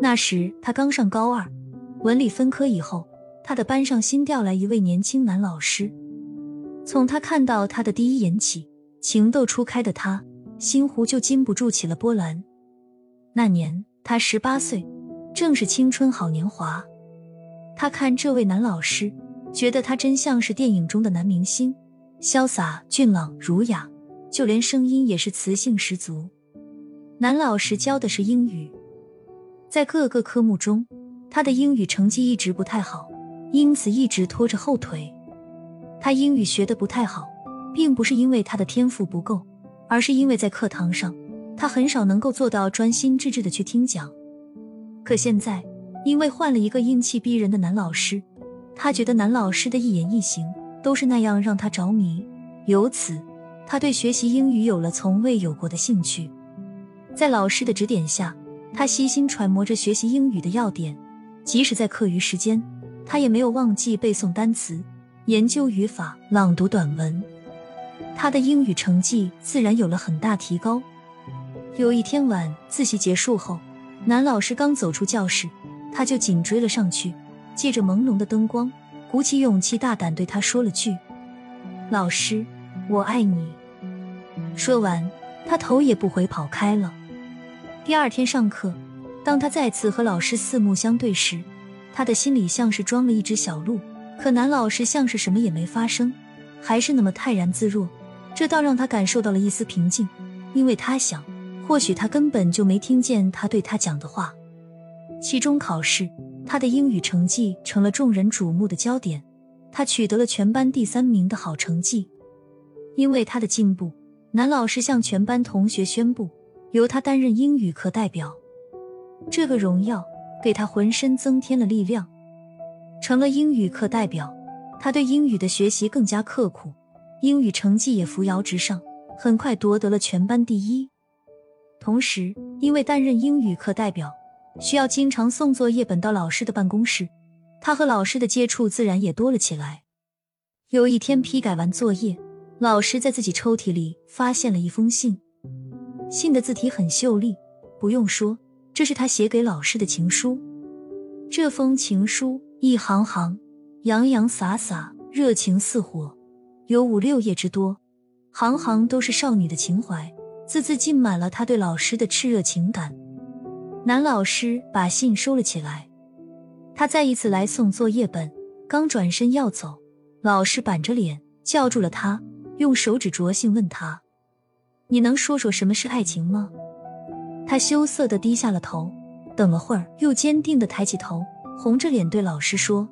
那时他刚上高二，文理分科以后，他的班上新调来一位年轻男老师。从他看到他的第一眼起，情窦初开的他心湖就禁不住起了波澜。那年他十八岁，正是青春好年华。他看这位男老师，觉得他真像是电影中的男明星，潇洒俊朗儒雅，就连声音也是磁性十足。男老师教的是英语，在各个科目中，他的英语成绩一直不太好，因此一直拖着后腿。他英语学的不太好，并不是因为他的天赋不够，而是因为在课堂上，他很少能够做到专心致志的去听讲。可现在，因为换了一个英气逼人的男老师，他觉得男老师的一言一行都是那样让他着迷，由此他对学习英语有了从未有过的兴趣。在老师的指点下，他悉心揣摩着学习英语的要点，即使在课余时间，他也没有忘记背诵单词。研究语法、朗读短文，他的英语成绩自然有了很大提高。有一天晚自习结束后，男老师刚走出教室，他就紧追了上去，借着朦胧的灯光，鼓起勇气，大胆对他说了句：“老师，我爱你。”说完，他头也不回跑开了。第二天上课，当他再次和老师四目相对时，他的心里像是装了一只小鹿。可男老师像是什么也没发生，还是那么泰然自若，这倒让他感受到了一丝平静，因为他想，或许他根本就没听见他对他讲的话。期中考试，他的英语成绩成了众人瞩目的焦点，他取得了全班第三名的好成绩。因为他的进步，男老师向全班同学宣布，由他担任英语课代表。这个荣耀给他浑身增添了力量。成了英语课代表，他对英语的学习更加刻苦，英语成绩也扶摇直上，很快夺得了全班第一。同时，因为担任英语课代表，需要经常送作业本到老师的办公室，他和老师的接触自然也多了起来。有一天批改完作业，老师在自己抽屉里发现了一封信，信的字体很秀丽，不用说，这是他写给老师的情书。这封情书。一行行，洋洋洒洒，热情似火，有五六页之多，行行都是少女的情怀，字字浸满了他对老师的炽热情感。男老师把信收了起来，他再一次来送作业本，刚转身要走，老师板着脸叫住了他，用手指着信问他：“你能说说什么是爱情吗？”他羞涩的低下了头，等了会儿，又坚定的抬起头。红着脸对老师说：“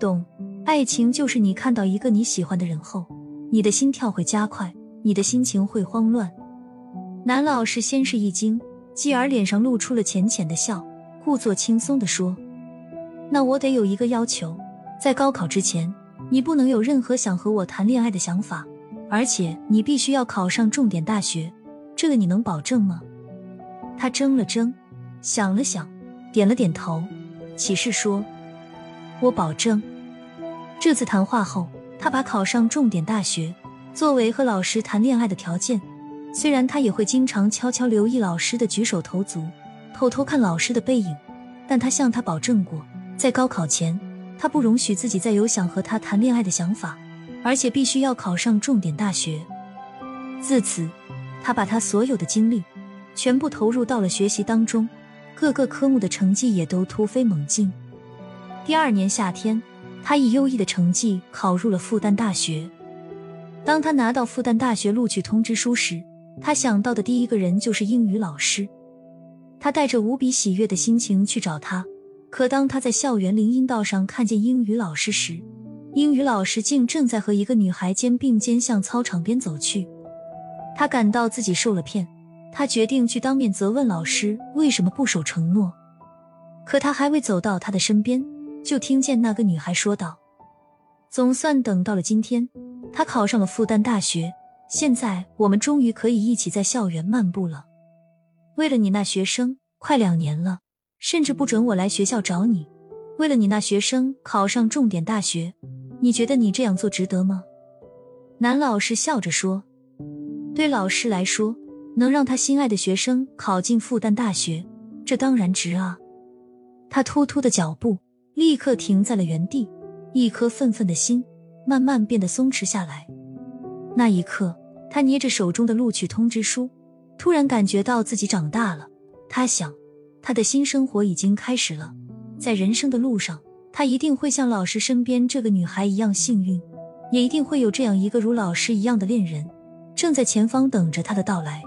懂，爱情就是你看到一个你喜欢的人后，你的心跳会加快，你的心情会慌乱。”男老师先是一惊，继而脸上露出了浅浅的笑，故作轻松的说：“那我得有一个要求，在高考之前，你不能有任何想和我谈恋爱的想法，而且你必须要考上重点大学，这个你能保证吗？”他怔了怔，想了想，点了点头。启示说：“我保证。”这次谈话后，他把考上重点大学作为和老师谈恋爱的条件。虽然他也会经常悄悄留意老师的举手投足，偷偷看老师的背影，但他向他保证过，在高考前，他不容许自己再有想和他谈恋爱的想法，而且必须要考上重点大学。自此，他把他所有的精力全部投入到了学习当中。各个科目的成绩也都突飞猛进。第二年夏天，他以优异的成绩考入了复旦大学。当他拿到复旦大学录取通知书时，他想到的第一个人就是英语老师。他带着无比喜悦的心情去找他，可当他在校园林荫道上看见英语老师时，英语老师竟正在和一个女孩肩并肩向操场边走去。他感到自己受了骗。他决定去当面责问老师为什么不守承诺，可他还未走到他的身边，就听见那个女孩说道：“总算等到了今天，他考上了复旦大学，现在我们终于可以一起在校园漫步了。为了你那学生，快两年了，甚至不准我来学校找你。为了你那学生考上重点大学，你觉得你这样做值得吗？”男老师笑着说：“对老师来说。”能让他心爱的学生考进复旦大学，这当然值啊！他突突的脚步立刻停在了原地，一颗愤愤的心慢慢变得松弛下来。那一刻，他捏着手中的录取通知书，突然感觉到自己长大了。他想，他的新生活已经开始了，在人生的路上，他一定会像老师身边这个女孩一样幸运，也一定会有这样一个如老师一样的恋人，正在前方等着他的到来。